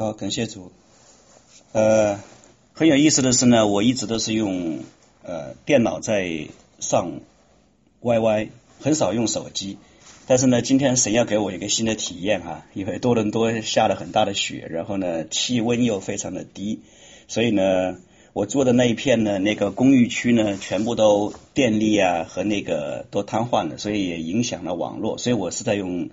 好，感谢主。呃，很有意思的是呢，我一直都是用呃电脑在上 YY，很少用手机。但是呢，今天神要给我一个新的体验哈，因为多伦多下了很大的雪，然后呢气温又非常的低，所以呢我住的那一片呢那个公寓区呢全部都电力啊和那个都瘫痪了，所以也影响了网络，所以我是在用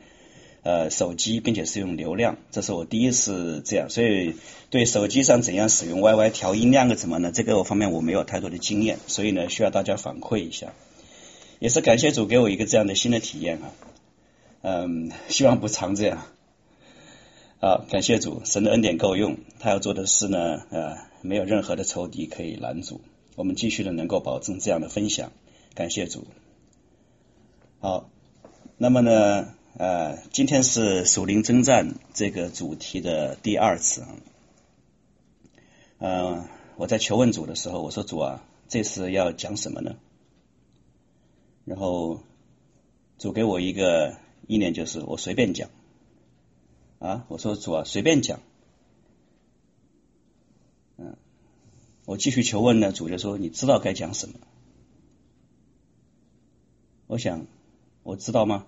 呃手机，并且是用流量，这是我第一次这样，所以对手机上怎样使用 YY 调音量啊怎么呢？这个方面我没有太多的经验，所以呢需要大家反馈一下，也是感谢主给我一个这样的新的体验啊。嗯，希望不常这样。好，感谢主，神的恩典够用，他要做的事呢，呃，没有任何的仇敌可以拦阻。我们继续的能够保证这样的分享，感谢主。好，那么呢，呃，今天是属灵征战这个主题的第二次啊。呃，我在求问主的时候，我说主啊，这次要讲什么呢？然后主给我一个。意念就是我随便讲啊，我说主啊，随便讲，嗯，我继续求问呢，主就说你知道该讲什么？我想我知道吗？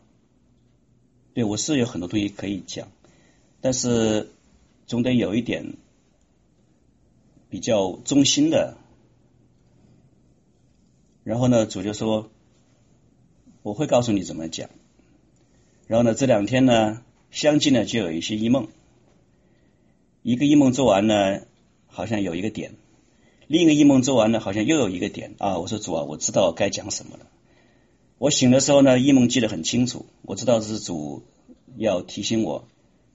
对，我是有很多东西可以讲，但是总得有一点比较中心的。然后呢，主就说我会告诉你怎么讲。然后呢，这两天呢，相继呢就有一些异梦，一个异梦做完呢，好像有一个点；另一个异梦做完呢，好像又有一个点啊。我说主啊，我知道该讲什么了。我醒的时候呢，一梦记得很清楚，我知道是主要提醒我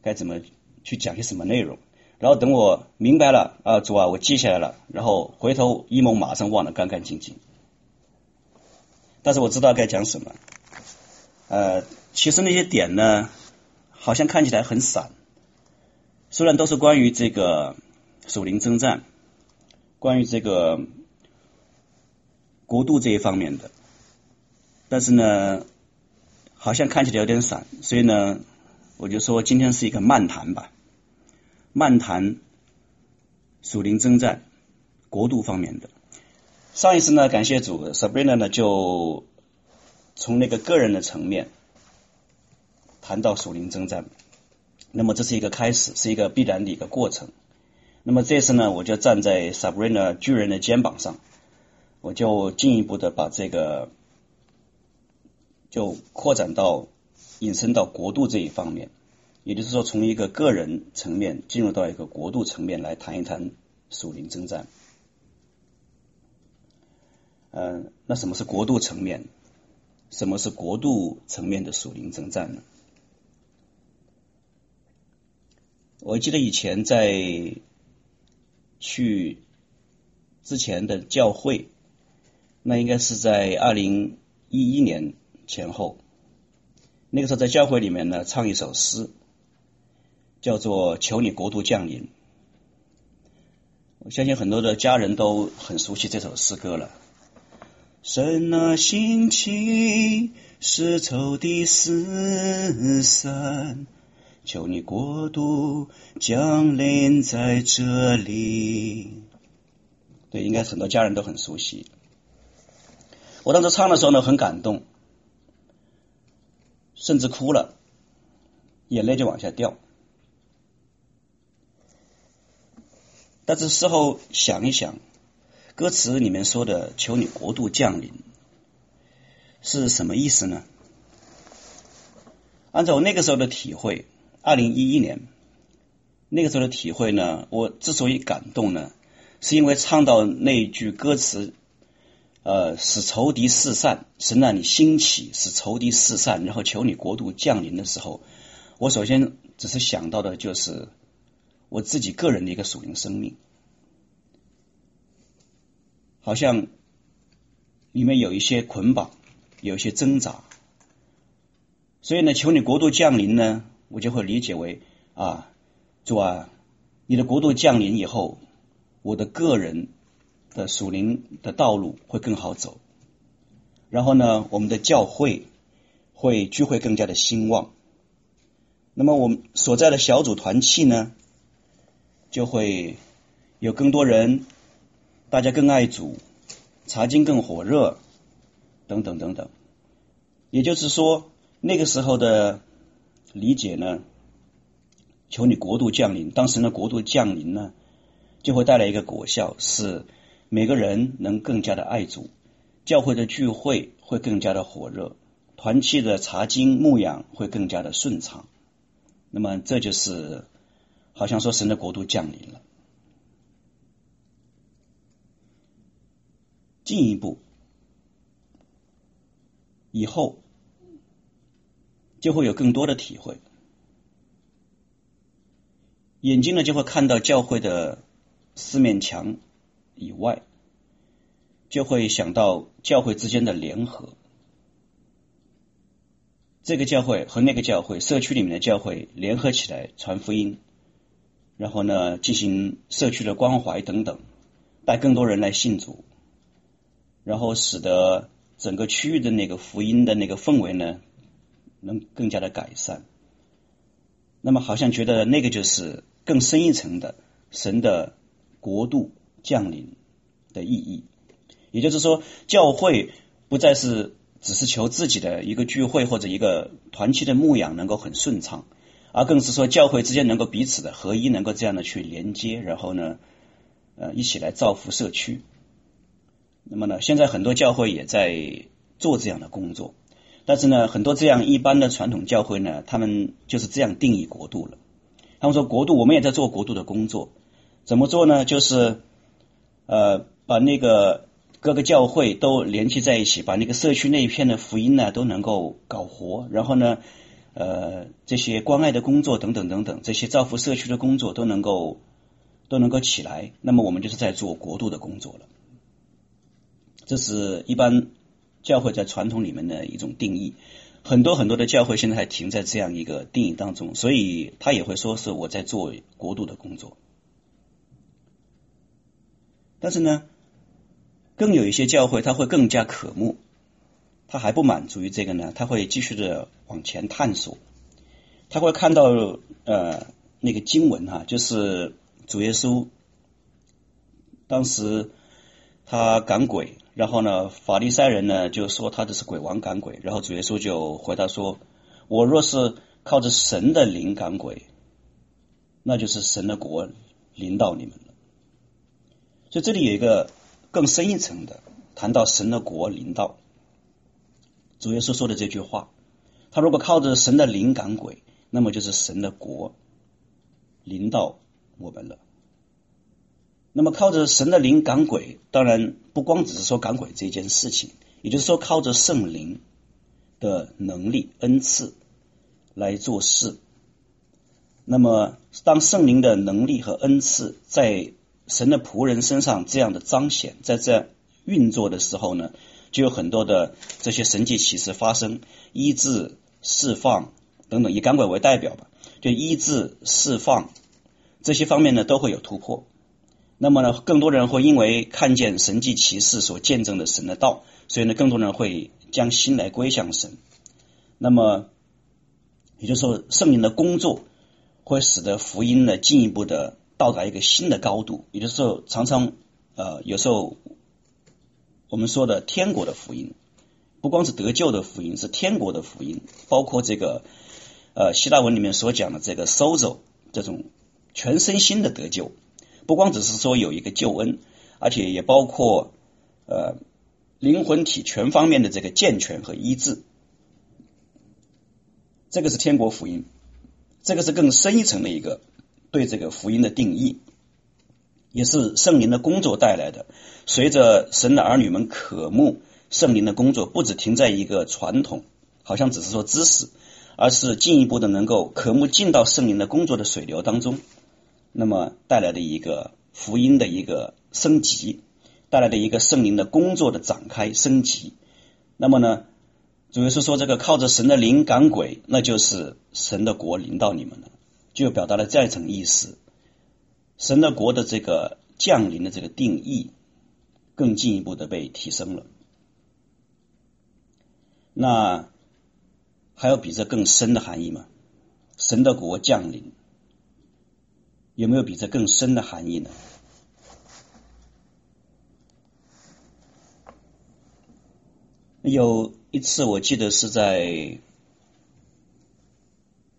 该怎么去讲些什么内容。然后等我明白了啊，主啊，我记下来了。然后回头一梦马上忘得干干净净。但是我知道该讲什么，呃。其实那些点呢，好像看起来很散，虽然都是关于这个属灵征战，关于这个国度这一方面的，但是呢，好像看起来有点散，所以呢，我就说今天是一个漫谈吧，漫谈属灵征战国度方面的。上一次呢，感谢主，Sabrina 呢就从那个个人的层面。谈到属灵征战，那么这是一个开始，是一个必然的一个过程。那么这次呢，我就站在 Sabrina 巨人的肩膀上，我就进一步的把这个就扩展到引申到国度这一方面，也就是说，从一个个人层面进入到一个国度层面来谈一谈属灵征战。嗯，那什么是国度层面？什么是国度层面的属灵征战呢？我记得以前在去之前的教会，那应该是在二零一一年前后。那个时候在教会里面呢，唱一首诗，叫做《求你国度降临》。我相信很多的家人都很熟悉这首诗歌了。神啊，兴起，使仇的四散。求你国度降临在这里。对，应该很多家人都很熟悉。我当时唱的时候呢，很感动，甚至哭了，眼泪就往下掉。但是事后想一想，歌词里面说的“求你国度降临”是什么意思呢？按照我那个时候的体会。二零一一年那个时候的体会呢，我之所以感动呢，是因为唱到那句歌词，呃，使仇敌四散，神让你兴起，使仇敌四散，然后求你国度降临的时候，我首先只是想到的就是我自己个人的一个属灵生命，好像里面有一些捆绑，有一些挣扎，所以呢，求你国度降临呢。我就会理解为啊，主啊，你的国度降临以后，我的个人的属灵的道路会更好走。然后呢，我们的教会会聚会更加的兴旺。那么我们所在的小组团契呢，就会有更多人，大家更爱主，查经更火热，等等等等。也就是说，那个时候的理解呢，求你国度降临。当时呢，国度降临呢，就会带来一个果效，是每个人能更加的爱主，教会的聚会会更加的火热，团契的查经牧养会更加的顺畅。那么，这就是好像说神的国度降临了。进一步，以后。就会有更多的体会，眼睛呢就会看到教会的四面墙以外，就会想到教会之间的联合，这个教会和那个教会，社区里面的教会联合起来传福音，然后呢进行社区的关怀等等，带更多人来信主，然后使得整个区域的那个福音的那个氛围呢。能更加的改善，那么好像觉得那个就是更深一层的神的国度降临的意义，也就是说，教会不再是只是求自己的一个聚会或者一个团契的牧养能够很顺畅，而更是说教会之间能够彼此的合一，能够这样的去连接，然后呢，呃，一起来造福社区。那么呢，现在很多教会也在做这样的工作。但是呢，很多这样一般的传统教会呢，他们就是这样定义国度了。他们说国度，我们也在做国度的工作。怎么做呢？就是呃，把那个各个教会都联系在一起，把那个社区那一片的福音呢都能够搞活。然后呢，呃，这些关爱的工作等等等等，这些造福社区的工作都能够都能够起来。那么我们就是在做国度的工作了。这是一般。教会在传统里面的一种定义，很多很多的教会现在还停在这样一个定义当中，所以他也会说是我在做国度的工作。但是呢，更有一些教会他会更加渴慕，他还不满足于这个呢，他会继续的往前探索，他会看到呃那个经文哈、就是主耶稣当时他赶鬼。然后呢，法利赛人呢就说他这是鬼王赶鬼，然后主耶稣就回答说：“我若是靠着神的灵赶鬼，那就是神的国临到你们。”所以这里有一个更深一层的谈到神的国临到。主耶稣说的这句话，他如果靠着神的灵赶鬼，那么就是神的国临到我们了。那么靠着神的灵赶鬼，当然不光只是说赶鬼这件事情，也就是说靠着圣灵的能力恩赐来做事。那么当圣灵的能力和恩赐在神的仆人身上这样的彰显，在这运作的时候呢，就有很多的这些神迹奇事发生，医治、释放等等，以赶鬼为代表吧，就医治、释放这些方面呢都会有突破。那么呢，更多人会因为看见神迹奇事所见证的神的道，所以呢，更多人会将心来归向神。那么，也就是说，圣灵的工作会使得福音呢进一步的到达一个新的高度。有的时候，常常呃，有时候我们说的天国的福音，不光是得救的福音，是天国的福音，包括这个呃希腊文里面所讲的这个 sozo 这种全身心的得救。不光只是说有一个救恩，而且也包括呃灵魂体全方面的这个健全和医治，这个是天国福音，这个是更深一层的一个对这个福音的定义，也是圣灵的工作带来的。随着神的儿女们渴慕圣灵的工作，不只停在一个传统，好像只是说知识，而是进一步的能够渴慕进到圣灵的工作的水流当中。那么带来的一个福音的一个升级，带来的一个圣灵的工作的展开升级。那么呢，主要是说这个靠着神的灵赶鬼，那就是神的国临到你们了，就表达了这样一层意思。神的国的这个降临的这个定义，更进一步的被提升了。那还有比这更深的含义吗？神的国降临。有没有比这更深的含义呢？有一次，我记得是在，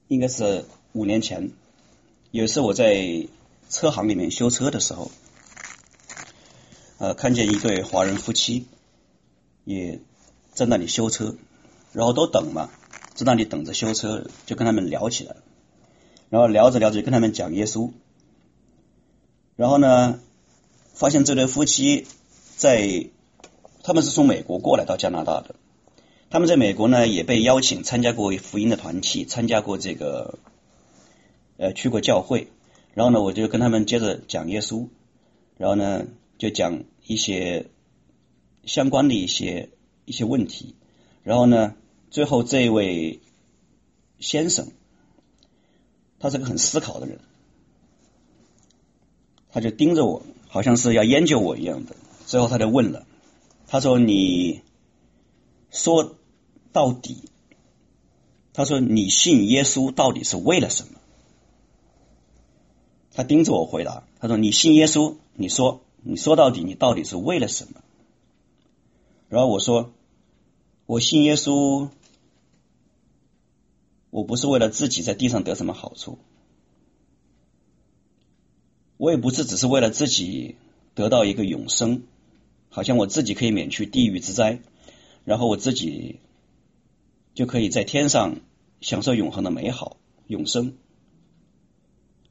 应该是五年前，有一次我在车行里面修车的时候，呃，看见一对华人夫妻也在那里修车，然后都等嘛，在那里等着修车，就跟他们聊起来，然后聊着聊着就跟他们讲耶稣，然后呢，发现这对夫妻在。他们是从美国过来到加拿大的，他们在美国呢也被邀请参加过福音的团体，参加过这个，呃，去过教会，然后呢，我就跟他们接着讲耶稣，然后呢，就讲一些相关的一些一些问题，然后呢，最后这位先生，他是个很思考的人，他就盯着我，好像是要研究我一样的，最后他就问了。他说：“你说到底，他说你信耶稣到底是为了什么？”他盯着我回答：“他说你信耶稣，你说你说到底，你到底是为了什么？”然后我说：“我信耶稣，我不是为了自己在地上得什么好处，我也不是只是为了自己得到一个永生。”好像我自己可以免去地狱之灾，然后我自己就可以在天上享受永恒的美好永生。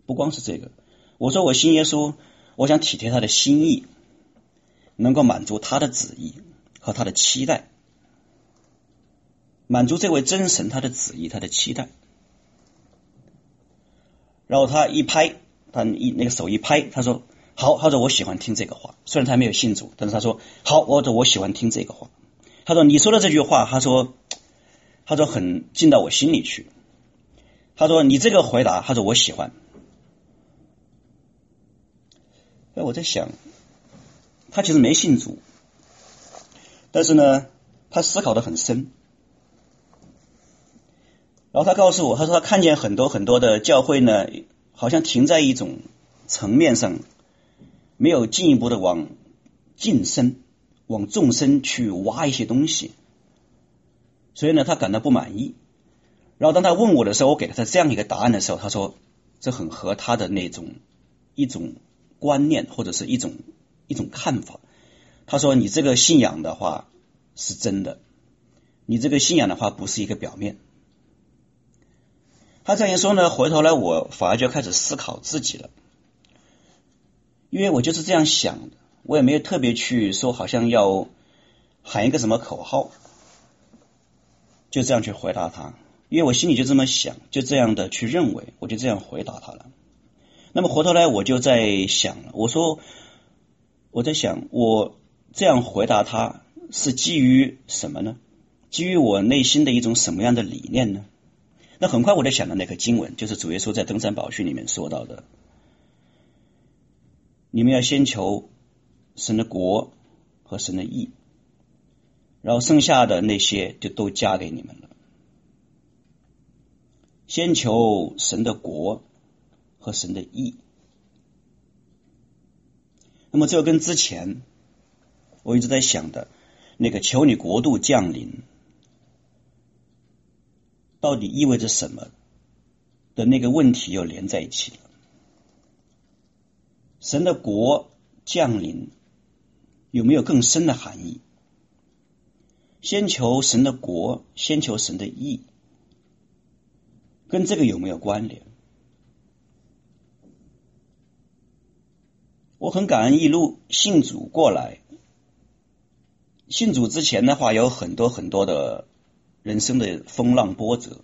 不光是这个，我说我信耶稣，我想体贴他的心意，能够满足他的旨意和他的期待，满足这位真神他的旨意、他的期待。然后他一拍，他一那个手一拍，他说。好，他说我喜欢听这个话，虽然他没有信主，但是他说好，我说我喜欢听这个话。他说你说的这句话，他说他说很进到我心里去。他说你这个回答，他说我喜欢。哎，我在想，他其实没信主，但是呢，他思考的很深。然后他告诉我，他说他看见很多很多的教会呢，好像停在一种层面上。没有进一步的往近深、往纵深去挖一些东西，所以呢，他感到不满意。然后当他问我的时候，我给了他这样一个答案的时候，他说这很合他的那种一种观念或者是一种一种看法。他说：“你这个信仰的话是真的，你这个信仰的话不是一个表面。”他这样一说呢，回头来我反而就开始思考自己了。因为我就是这样想的，我也没有特别去说，好像要喊一个什么口号，就这样去回答他。因为我心里就这么想，就这样的去认为，我就这样回答他了。那么回头来，我就在想了，我说我在想，我这样回答他是基于什么呢？基于我内心的一种什么样的理念呢？那很快我就想到那个经文，就是主耶稣在登山宝训里面说到的。你们要先求神的国和神的义，然后剩下的那些就都加给你们了。先求神的国和神的义。那么这跟之前我一直在想的那个求你国度降临，到底意味着什么的那个问题又连在一起了。神的国降临有没有更深的含义？先求神的国，先求神的义，跟这个有没有关联？我很感恩一路信主过来，信主之前的话有很多很多的人生的风浪波折，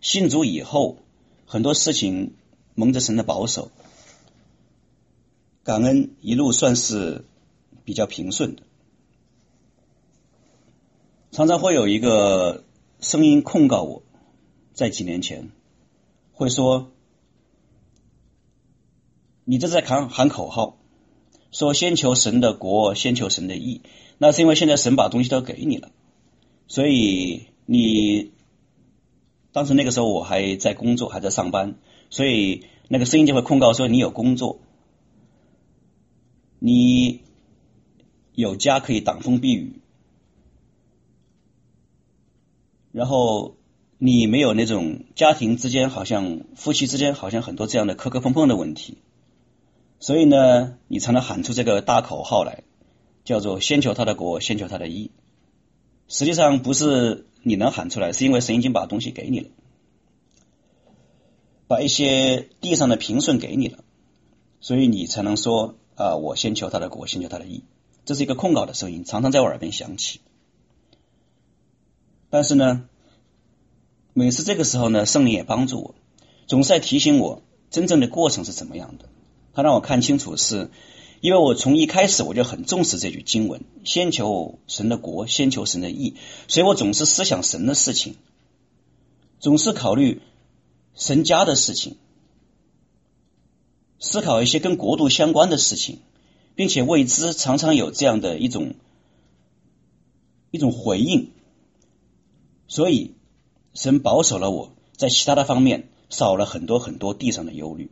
信主以后很多事情蒙着神的保守。感恩一路算是比较平顺的，常常会有一个声音控告我，在几年前会说：“你这在喊喊口号，说先求神的国，先求神的义，那是因为现在神把东西都给你了，所以你当时那个时候我还在工作，还在上班，所以那个声音就会控告说你有工作，你有家可以挡风避雨，然后你没有那种家庭之间好像夫妻之间好像很多这样的磕磕碰碰的问题，所以呢，你才能喊出这个大口号来，叫做先求他的国，先求他的义。实际上不是你能喊出来，是因为神已经把东西给你了，把一些地上的平顺给你了，所以你才能说啊，我先求他的国，先求他的义。这是一个控告的声音，常常在我耳边响起。但是呢，每次这个时候呢，圣灵也帮助我，总是在提醒我真正的过程是怎么样的。他让我看清楚是。因为我从一开始我就很重视这句经文，先求神的国，先求神的义，所以我总是思想神的事情，总是考虑神家的事情，思考一些跟国度相关的事情，并且为之常常有这样的一种一种回应，所以神保守了我在其他的方面少了很多很多地上的忧虑。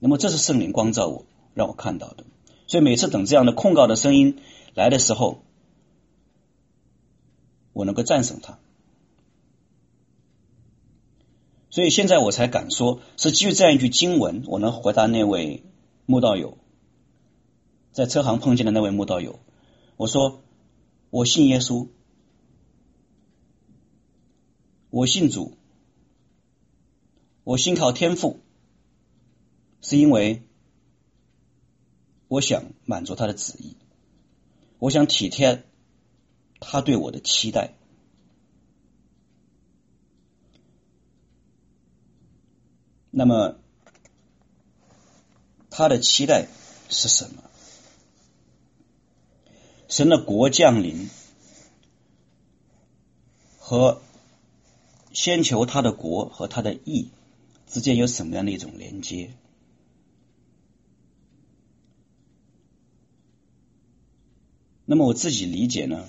那么这是圣灵光照我。让我看到的，所以每次等这样的控告的声音来的时候，我能够战胜他。所以现在我才敢说，是基于这样一句经文，我能回答那位慕道友，在车行碰见的那位慕道友，我说我信耶稣，我信主，我信靠天父，是因为。我想满足他的旨意，我想体贴他对我的期待。那么，他的期待是什么？神的国降临和先求他的国和他的义之间有什么样的一种连接？那么我自己理解呢，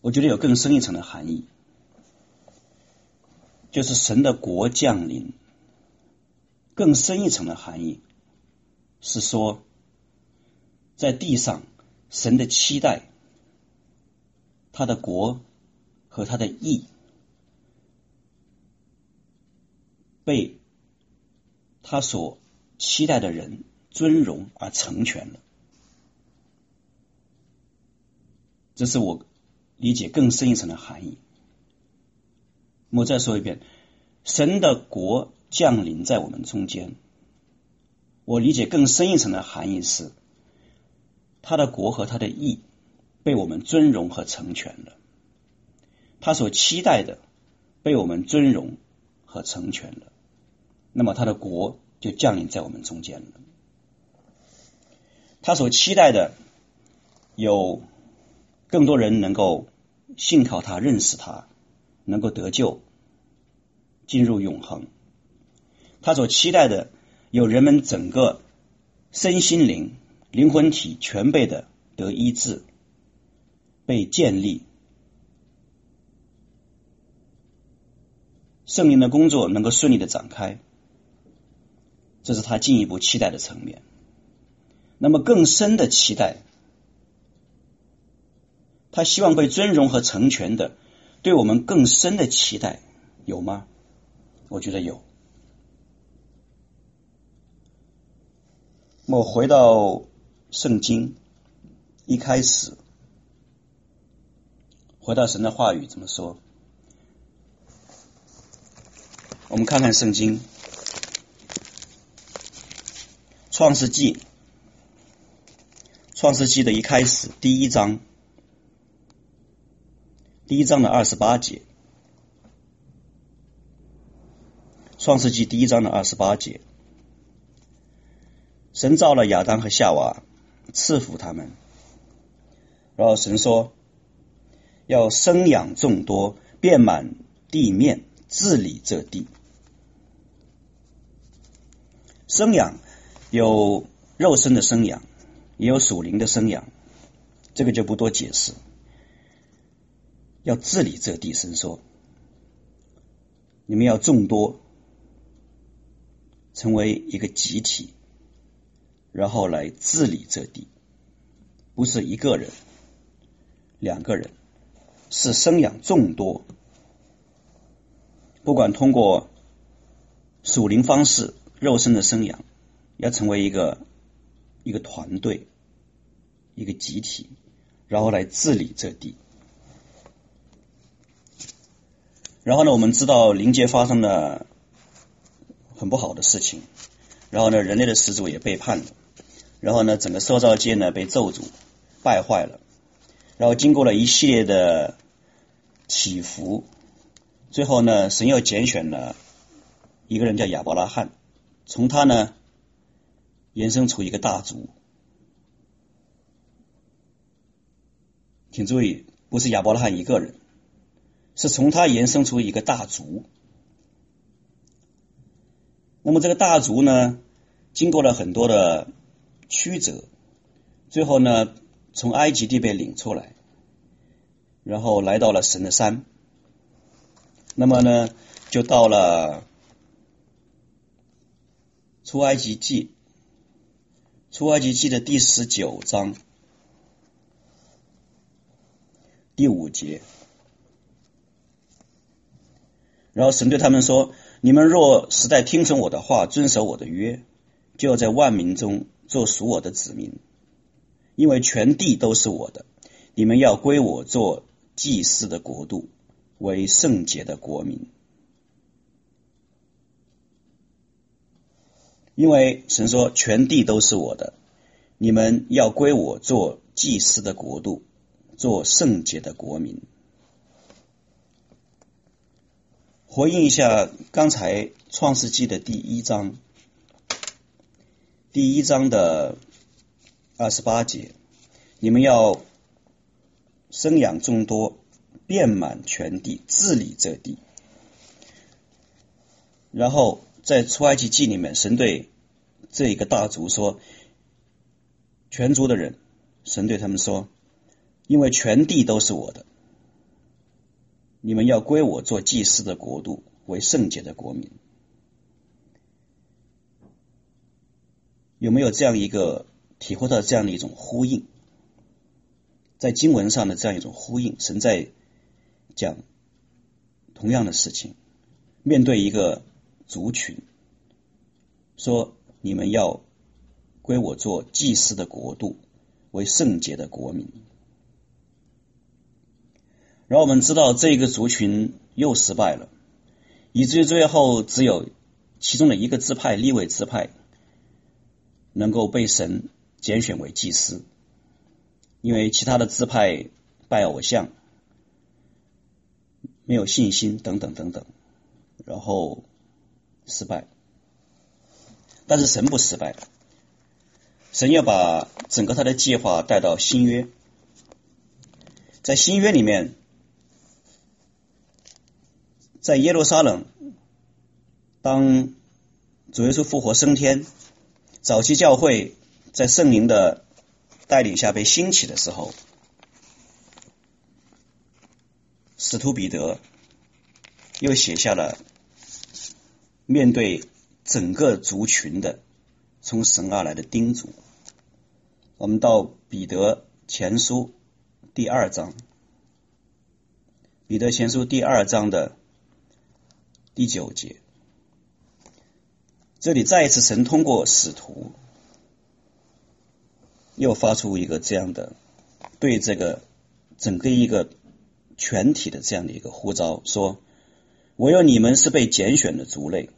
我觉得有更深一层的含义，就是神的国降临。更深一层的含义是说，在地上神的期待，他的国和他的义被他所期待的人尊荣而成全了。这是我理解更深一层的含义。我再说一遍，神的国降临在我们中间。我理解更深一层的含义是，他的国和他的义被我们尊荣和成全了。他所期待的被我们尊荣和成全了，那么他的国就降临在我们中间了。他所期待的有。更多人能够信靠他、认识他，能够得救、进入永恒。他所期待的，有人们整个身心灵、灵魂体全备的得医治、被建立，圣灵的工作能够顺利的展开，这是他进一步期待的层面。那么更深的期待。他希望被尊荣和成全的，对我们更深的期待有吗？我觉得有。我回到圣经一开始，回到神的话语怎么说？我们看看圣经创世纪，创世纪的一开始第一章。第一章的二十八节，创世纪第一章的二十八节，神造了亚当和夏娃，赐福他们。然后神说，要生养众多，遍满地面，治理这地。生养有肉身的生养，也有属灵的生养，这个就不多解释。要治理这地，神说：“你们要众多，成为一个集体，然后来治理这地，不是一个人、两个人，是生养众多。不管通过属灵方式、肉身的生养，要成为一个一个团队、一个集体，然后来治理这地。然后呢，我们知道灵界发生了很不好的事情，然后呢，人类的始祖也背叛了，然后呢，整个受造界呢被咒诅败坏了，然后经过了一系列的起伏。最后呢，神又拣选了一个人叫亚伯拉罕，从他呢延伸出一个大族。请注意，不是亚伯拉罕一个人，是从他延伸出一个大族。那么这个大族呢，经过了很多的曲折，最后呢，从埃及地被领出来，然后来到了神的山。那么呢，就到了出埃及记，出埃及记的第十九章第五节，然后神对他们说：“你们若实在听从我的话，遵守我的约，就要在万民中做属我的子民，因为全地都是我的，你们要归我做祭司的国度。”为圣洁的国民，因为神说全地都是我的，你们要归我做祭司的国度，做圣洁的国民。回应一下刚才创世纪的第一章，第一章的二十八节，你们要生养众多。遍满全地，治理这地。然后在出埃及记里面，神对这一个大族说：“全族的人，神对他们说，因为全地都是我的，你们要归我做祭司的国度，为圣洁的国民。”有没有这样一个体会到这样的一种呼应？在经文上的这样一种呼应，神在。讲同样的事情，面对一个族群，说你们要归我做祭司的国度，为圣洁的国民。然后我们知道这个族群又失败了，以至于最后只有其中的一个支派立位支派能够被神拣选为祭司，因为其他的支派拜偶像。没有信心，等等等等，然后失败。但是神不失败，神要把整个他的计划带到新约，在新约里面，在耶路撒冷，当主耶稣复活升天，早期教会在圣灵的带领下被兴起的时候。使徒彼得又写下了面对整个族群的从神而来的叮嘱。我们到彼得前书第二章，彼得前书第二章的第九节，这里再一次神通过使徒又发出一个这样的对这个整个一个。全体的这样的一个呼召，说：“唯有你们是被拣选的族类，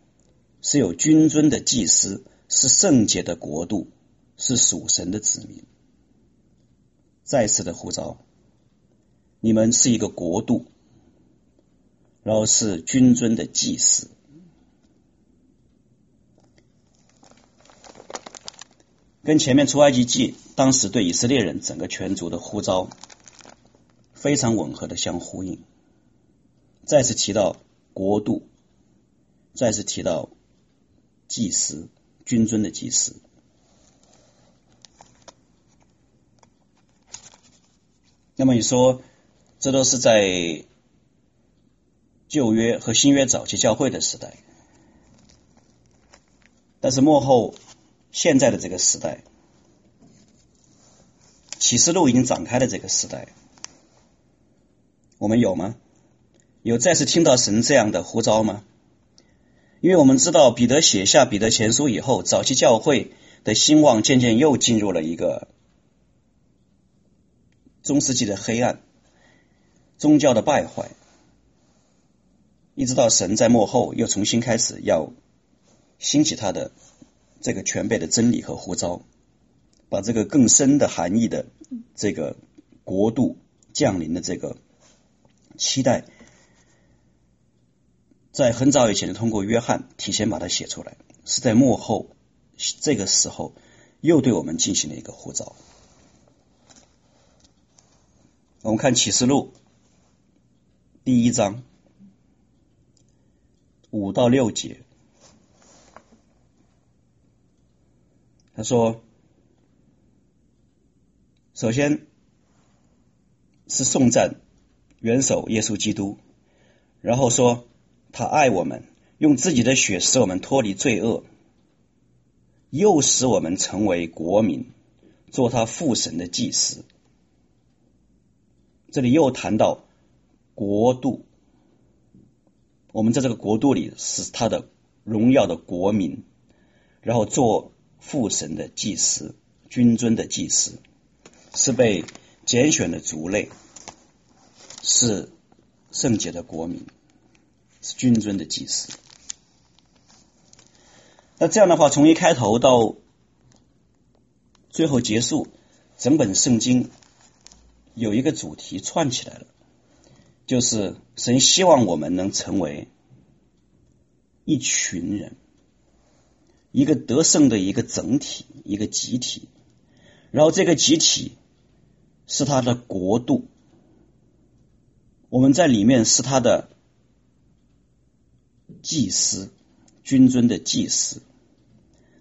是有君尊的祭司，是圣洁的国度，是属神的子民。”再次的呼召，你们是一个国度，然后是君尊的祭司，跟前面出埃及记当时对以色列人整个全族的呼召。非常吻合的相呼应，再次提到国度，再次提到祭司，君尊的祭司。那么你说，这都是在旧约和新约早期教会的时代，但是幕后现在的这个时代，启示录已经展开的这个时代，我们有吗？有再次听到神这样的呼召吗？因为我们知道彼得写下彼得前书以后，早期教会的兴旺渐渐又进入了一个中世纪的黑暗，宗教的败坏，一直到神在幕后又重新开始要兴起他的这个全备的真理和呼召，把这个更深的含义的这个国度降临的这个期待。在很早以前就，通过约翰提前把它写出来，是在幕后这个时候又对我们进行了一个呼召。我们看启示录第一章五到六节，他说：“首先是颂赞元首耶稣基督，然后说。”他爱我们，用自己的血使我们脱离罪恶，又使我们成为国民，做他父神的祭司。这里又谈到国度，我们在这个国度里是他的荣耀的国民，然后做父神的祭司，君尊的祭司，是被拣选的族类，是圣洁的国民。是君尊的祭司。那这样的话，从一开头到最后结束，整本圣经有一个主题串起来了，就是神希望我们能成为一群人，一个得胜的一个整体，一个集体。然后这个集体是他的国度，我们在里面是他的。祭司，君尊的祭司。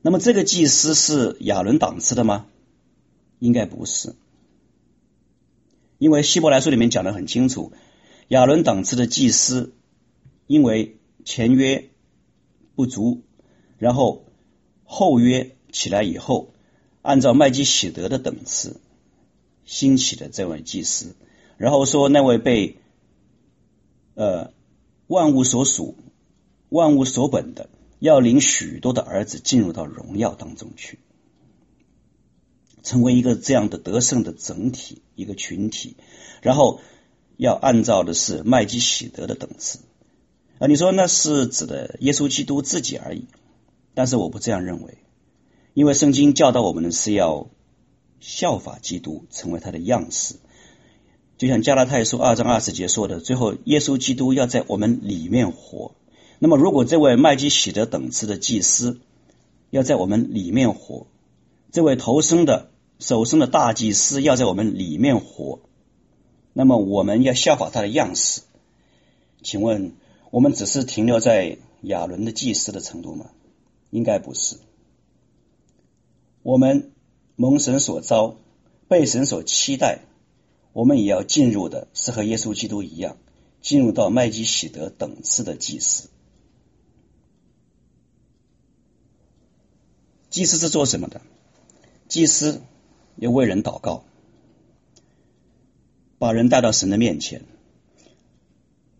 那么这个祭司是亚伦档次的吗？应该不是，因为希伯来书里面讲的很清楚，亚伦档次的祭司，因为前约不足，然后后约起来以后，按照麦基洗德的等次兴起的这位祭司，然后说那位被呃万物所属。万物所本的，要领许多的儿子进入到荣耀当中去，成为一个这样的得胜的整体，一个群体。然后要按照的是麦基洗德的等次啊，你说那是指的耶稣基督自己而已，但是我不这样认为，因为圣经教导我们的是要效法基督，成为他的样式。就像加拉太书二章二十节说的，最后耶稣基督要在我们里面活。那么，如果这位麦基洗德等次的祭司要在我们里面活，这位头生的首生的大祭司要在我们里面活，那么我们要效法他的样式。请问，我们只是停留在亚伦的祭司的程度吗？应该不是。我们蒙神所召，被神所期待，我们也要进入的是和耶稣基督一样，进入到麦基洗德等次的祭司。祭司是做什么的？祭司要为人祷告，把人带到神的面前，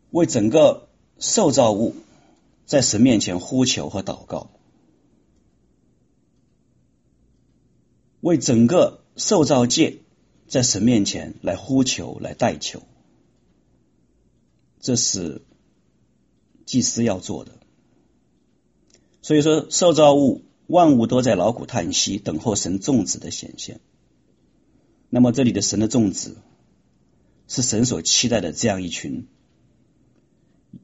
为整个受造物在神面前呼求和祷告，为整个受造界在神面前来呼求、来代求，这是祭司要做的。所以说，受造物。万物都在劳苦叹息，等候神种子的显现。那么，这里的神的种子是神所期待的这样一群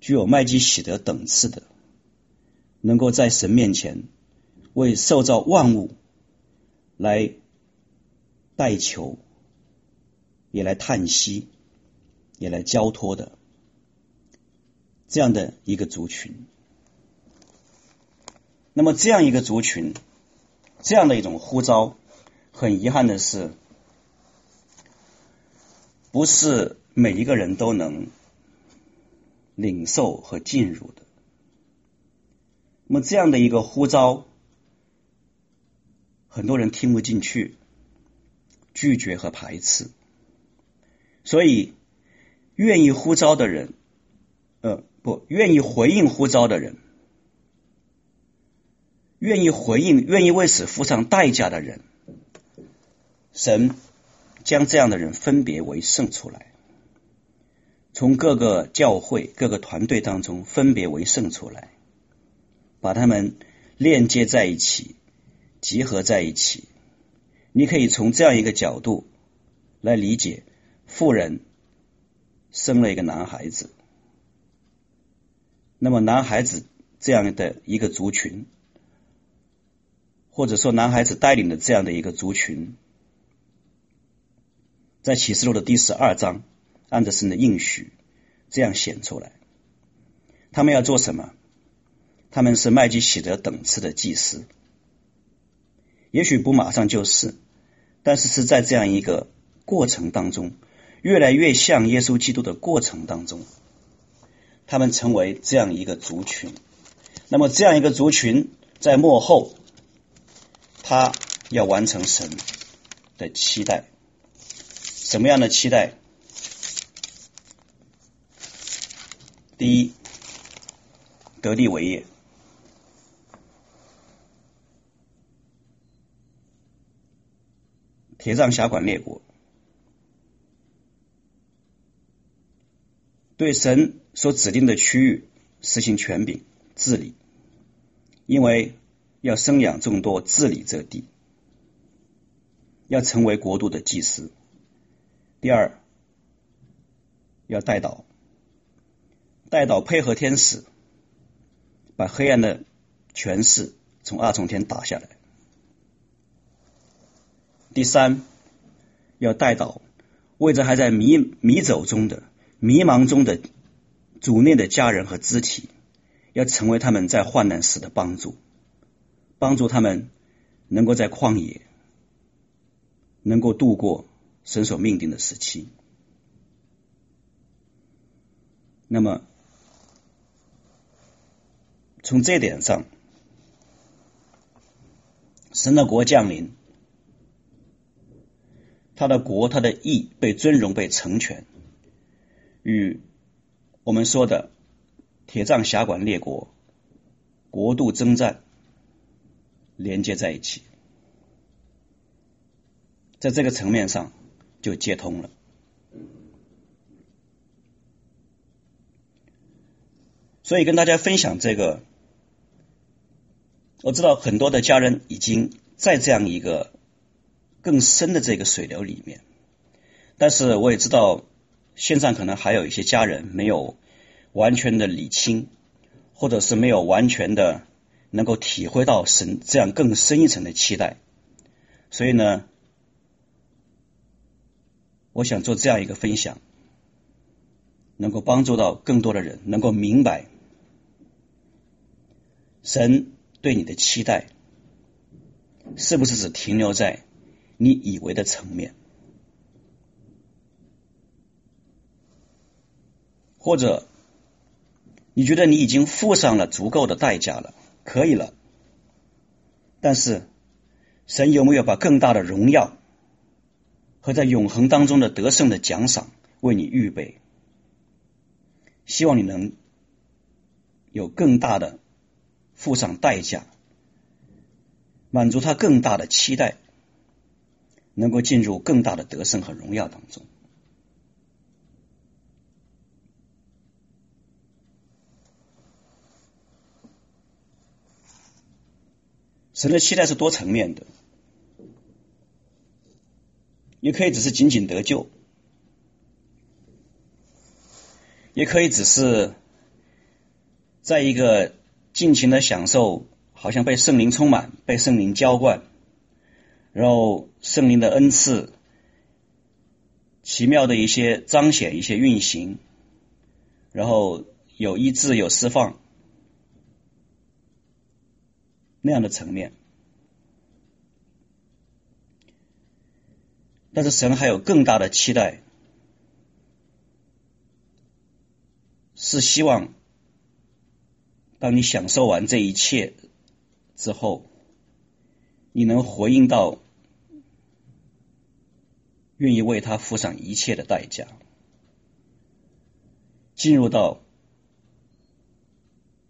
具有麦基洗德等次的，能够在神面前为受造万物来代求，也来叹息，也来交托的这样的一个族群。那么这样一个族群，这样的一种呼召，很遗憾的是，不是每一个人都能领受和进入的。那么这样的一个呼召，很多人听不进去，拒绝和排斥。所以，愿意呼召的人，呃，不愿意回应呼召的人，愿意回应、愿意为此付上代价的人，神将这样的人分别为圣出来，从各个教会、各个团队当中分别为圣出来，把他们链接在一起，集合在一起。你可以从这样一个角度来理解。妇人生了一个男孩子，那么男孩子这样的一个族群，或者说男孩子带领的这样的一个族群，在启示录的第十二章，按着神的应许这样显出来。他们要做什么？他们是麦基洗德等次的祭司，也许不马上就是，但是是在这样一个过程当中。越来越像耶稣基督的过程当中，他们成为这样一个族群。那么，这样一个族群在幕后，他要完成神的期待。什么样的期待？第一，得地为业，铁杖辖管列国。对神所指定的区域实行权柄治理，因为要生养众多，治理这地，要成为国度的祭司。第二，要带导，带导配合天使，把黑暗的权势从二重天打下来。第三，要代祷，为着还在迷迷走中的。迷茫中的主内的家人和肢体，要成为他们在患难时的帮助，帮助他们能够在旷野能够度过神所命定的时期。那么，从这点上，神的国降临，他的国，他的义被尊荣，被成全。与我们说的铁杖辖管列国、国度征战连接在一起，在这个层面上就接通了。所以跟大家分享这个，我知道很多的家人已经在这样一个更深的这个水流里面，但是我也知道。线上可能还有一些家人没有完全的理清，或者是没有完全的能够体会到神这样更深一层的期待，所以呢，我想做这样一个分享，能够帮助到更多的人能够明白神对你的期待是不是只停留在你以为的层面。或者你觉得你已经付上了足够的代价了，可以了，但是神有没有把更大的荣耀和在永恒当中的得胜的奖赏为你预备？希望你能有更大的付上代价，满足他更大的期待，能够进入更大的得胜和荣耀当中。神的期待是多层面的，也可以只是仅仅得救，也可以只是在一个尽情的享受，好像被圣灵充满、被圣灵浇灌，然后圣灵的恩赐奇妙的一些彰显、一些运行，然后有医治、有释放。那样的层面，但是神还有更大的期待，是希望当你享受完这一切之后，你能回应到愿意为他付上一切的代价，进入到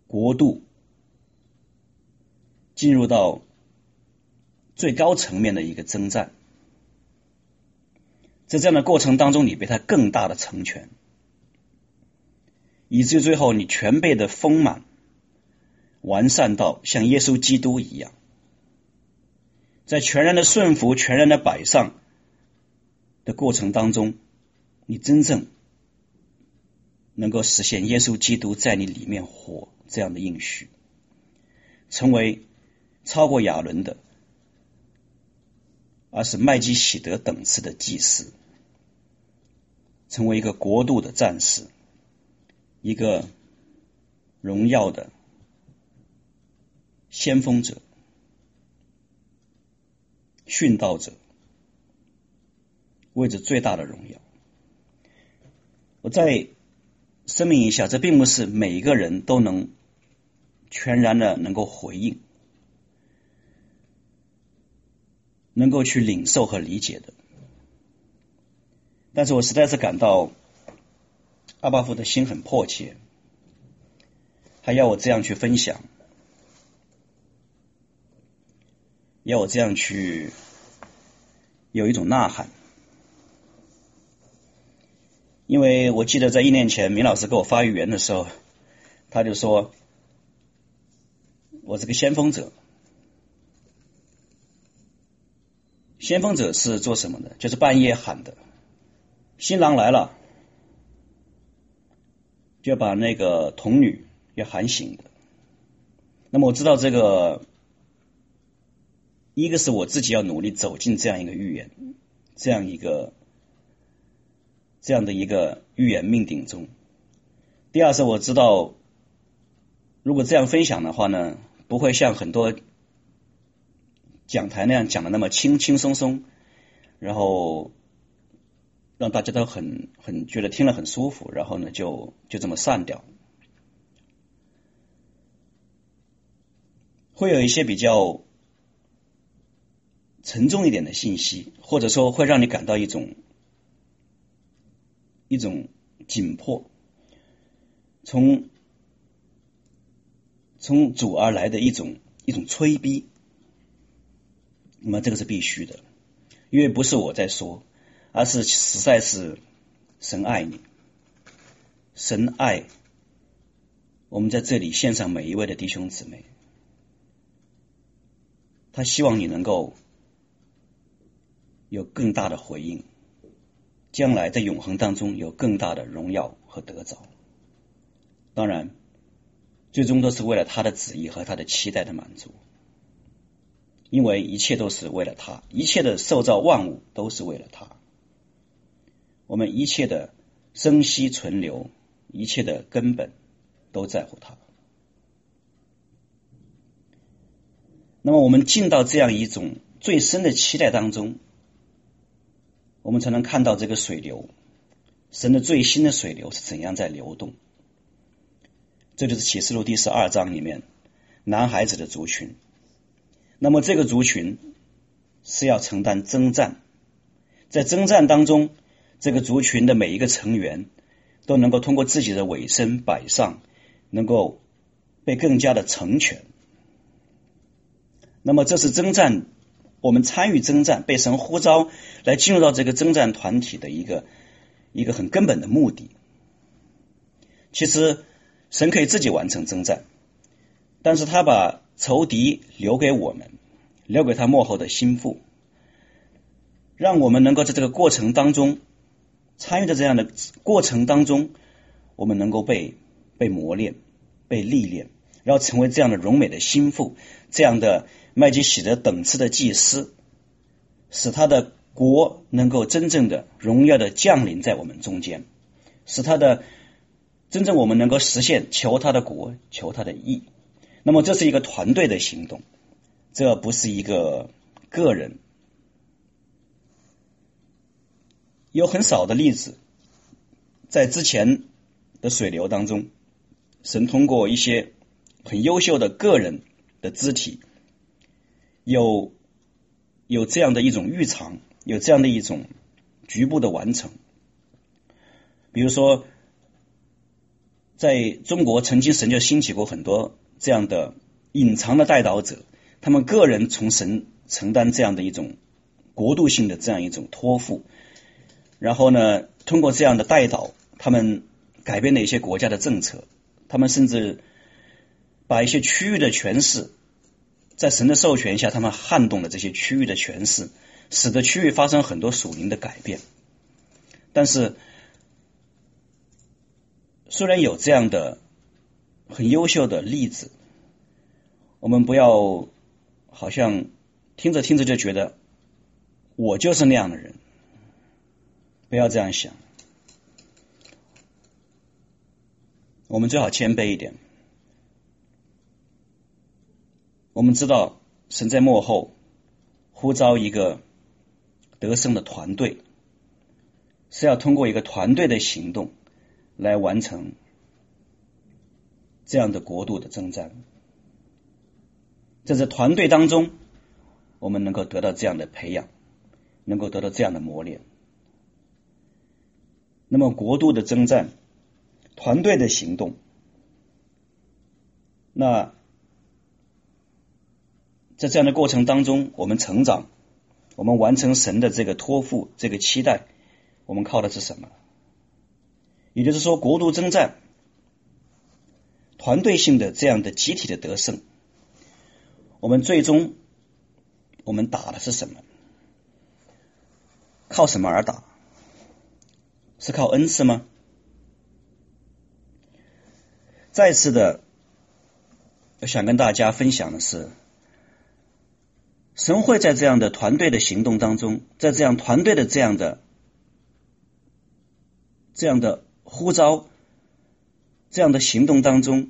国度，进入到最高层面的一个征战，在这样的过程当中，你被他更大的成全，以至于最后你全备的丰满，完善到像耶稣基督一样。在全然的顺服、全然的摆上的过程当中，你真正能够实现耶稣基督在你里面活这样的应许，成为超过亚伦的，而是麦基喜德等次的祭司，成为一个国度的战士，一个荣耀的先锋者。殉道者，为着最大的荣耀。我再声明一下，这并不是每一个人都能全然的能够回应，能够去领受和理解的。但是我实在是感到阿巴父的心很迫切，他要我这样去分享。要我这样去有一种呐喊，因为我记得在一年前，明老师给我发预言的时候，他就说：“我是个先锋者，先锋者是做什么的？就是半夜喊的，新郎来了，就把那个童女要喊醒的。那么我知道这个。”一个是我自己要努力走进这样一个预言，这样一个这样的一个预言命定中。第二是我知道，如果这样分享的话呢，不会像很多讲台那样讲的那么轻轻松松，然后让大家都很很觉得听了很舒服，然后呢就就这么散掉，会有一些比较。沉重一点的信息，或者说会让你感到一种一种紧迫，从从主而来的一种一种催逼。那么这个是必须的，因为不是我在说，而是实在是神爱你，神爱我们在这里献上每一位的弟兄姊妹，他希望你能够。有更大的回应，将来在永恒当中有更大的荣耀和得着。当然，最终都是为了他的旨意和他的期待的满足，因为一切都是为了他，一切的受造万物都是为了他。我们一切的生息存留，一切的根本都在乎他。那么，我们进到这样一种最深的期待当中。我们才能看到这个水流，神的最新的水流是怎样在流动。这就是启示录第十二章里面男孩子的族群。那么这个族群是要承担征战，在征战当中，这个族群的每一个成员都能够通过自己的委身摆上，能够被更加的成全。那么这是征战。我们参与征战，被神呼召来进入到这个征战团体的一个一个很根本的目的。其实神可以自己完成征战，但是他把仇敌留给我们，留给他幕后的心腹，让我们能够在这个过程当中参与的这样的过程当中，我们能够被被磨练、被历练，然后成为这样的荣美的心腹，这样的。麦基喜德等次的祭司，使他的国能够真正的荣耀的降临在我们中间，使他的真正我们能够实现求他的国，求他的义。那么这是一个团队的行动，这不是一个个人。有很少的例子，在之前的水流当中，神通过一些很优秀的个人的肢体。有有这样的一种预尝，有这样的一种局部的完成。比如说，在中国曾经神就兴起过很多这样的隐藏的代祷者，他们个人从神承担这样的一种国度性的这样一种托付，然后呢，通过这样的代祷，他们改变了一些国家的政策，他们甚至把一些区域的权势。在神的授权下，他们撼动了这些区域的权势，使得区域发生很多属灵的改变。但是，虽然有这样的很优秀的例子，我们不要好像听着听着就觉得我就是那样的人，不要这样想。我们最好谦卑一点。我们知道，神在幕后呼召一个得胜的团队，是要通过一个团队的行动来完成这样的国度的征战。在这团队当中，我们能够得到这样的培养，能够得到这样的磨练。那么，国度的征战，团队的行动，那。在这样的过程当中，我们成长，我们完成神的这个托付，这个期待，我们靠的是什么？也就是说，国度征战，团队性的这样的集体的得胜，我们最终我们打的是什么？靠什么而打？是靠恩赐吗？再次的，我想跟大家分享的是。神会在这样的团队的行动当中，在这样团队的这样的这样的呼召、这样的行动当中，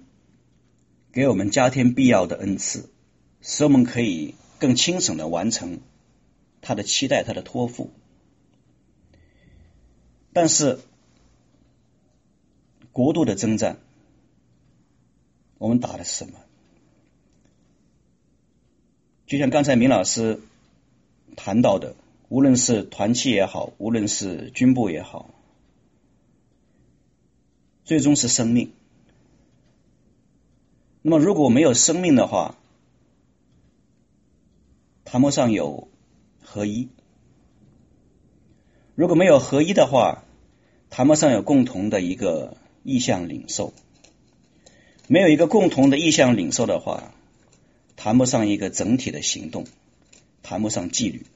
给我们加添必要的恩赐，使我们可以更轻省的完成他的期待、他的托付。但是，国度的征战，我们打的是什么？就像刚才明老师谈到的，无论是团契也好，无论是军部也好，最终是生命。那么如果没有生命的话，谈不上有合一；如果没有合一的话，谈不上有共同的一个意向领受。没有一个共同的意向领受的话，谈不上一个整体的行动，谈不上纪律，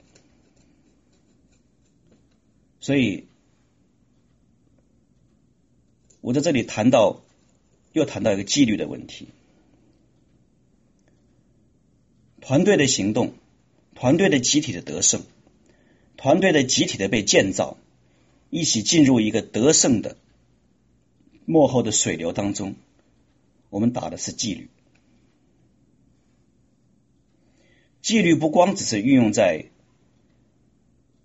所以我在这里谈到，又谈到一个纪律的问题。团队的行动，团队的集体的得胜，团队的集体的被建造，一起进入一个得胜的幕后的水流当中，我们打的是纪律。纪律不光只是运用在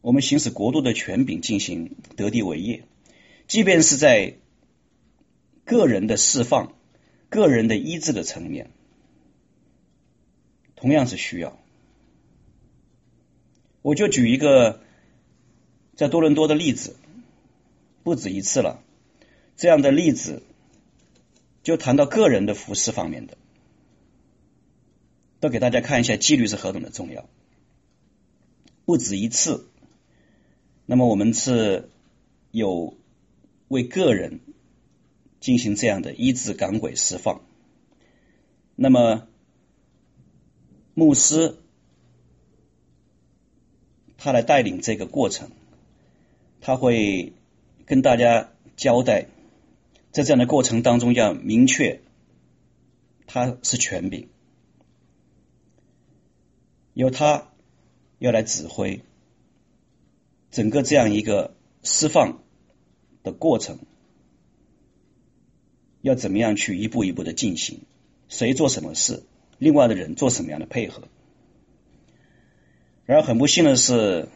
我们行使国度的权柄进行得地为业，即便是在个人的释放、个人的医治的层面，同样是需要。我就举一个在多伦多的例子，不止一次了。这样的例子就谈到个人的服饰方面的。都给大家看一下纪律是何等的重要，不止一次。那么我们是有为个人进行这样的医治赶鬼释放。那么牧师他来带领这个过程，他会跟大家交代，在这样的过程当中要明确他是权柄。由他要来指挥整个这样一个释放的过程，要怎么样去一步一步的进行？谁做什么事，另外的人做什么样的配合？然而很不幸的是，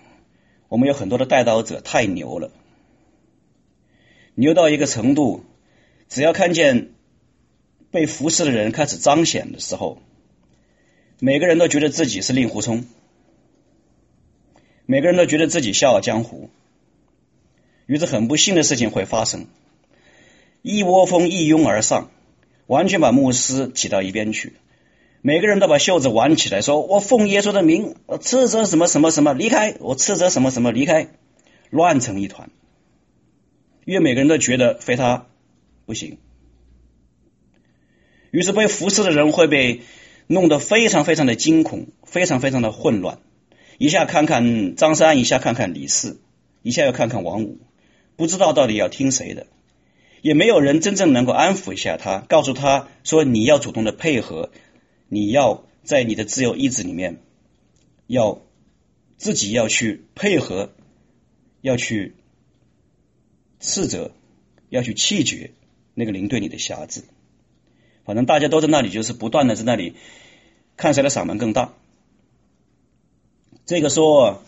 我们有很多的带刀者太牛了，牛到一个程度，只要看见被服侍的人开始彰显的时候。每个人都觉得自己是令狐冲，每个人都觉得自己笑傲江湖，于是很不幸的事情会发生，一窝蜂一拥而上，完全把牧师挤到一边去。每个人都把袖子挽起来，说：“我奉耶稣的名，我斥责什么什么什么离开，我斥责什么什么离开，乱成一团。”因为每个人都觉得非他不行，于是被服侍的人会被弄得非常非常的惊恐，非常非常的混乱。一下看看张三，一下看看李四，一下又看看王五，不知道到底要听谁的，也没有人真正能够安抚一下他，告诉他说：“你要主动的配合，你要在你的自由意志里面，要自己要去配合，要去斥责，要去弃绝那个灵对你的辖制。”反正大家都在那里，就是不断的在那里看谁的嗓门更大。这个说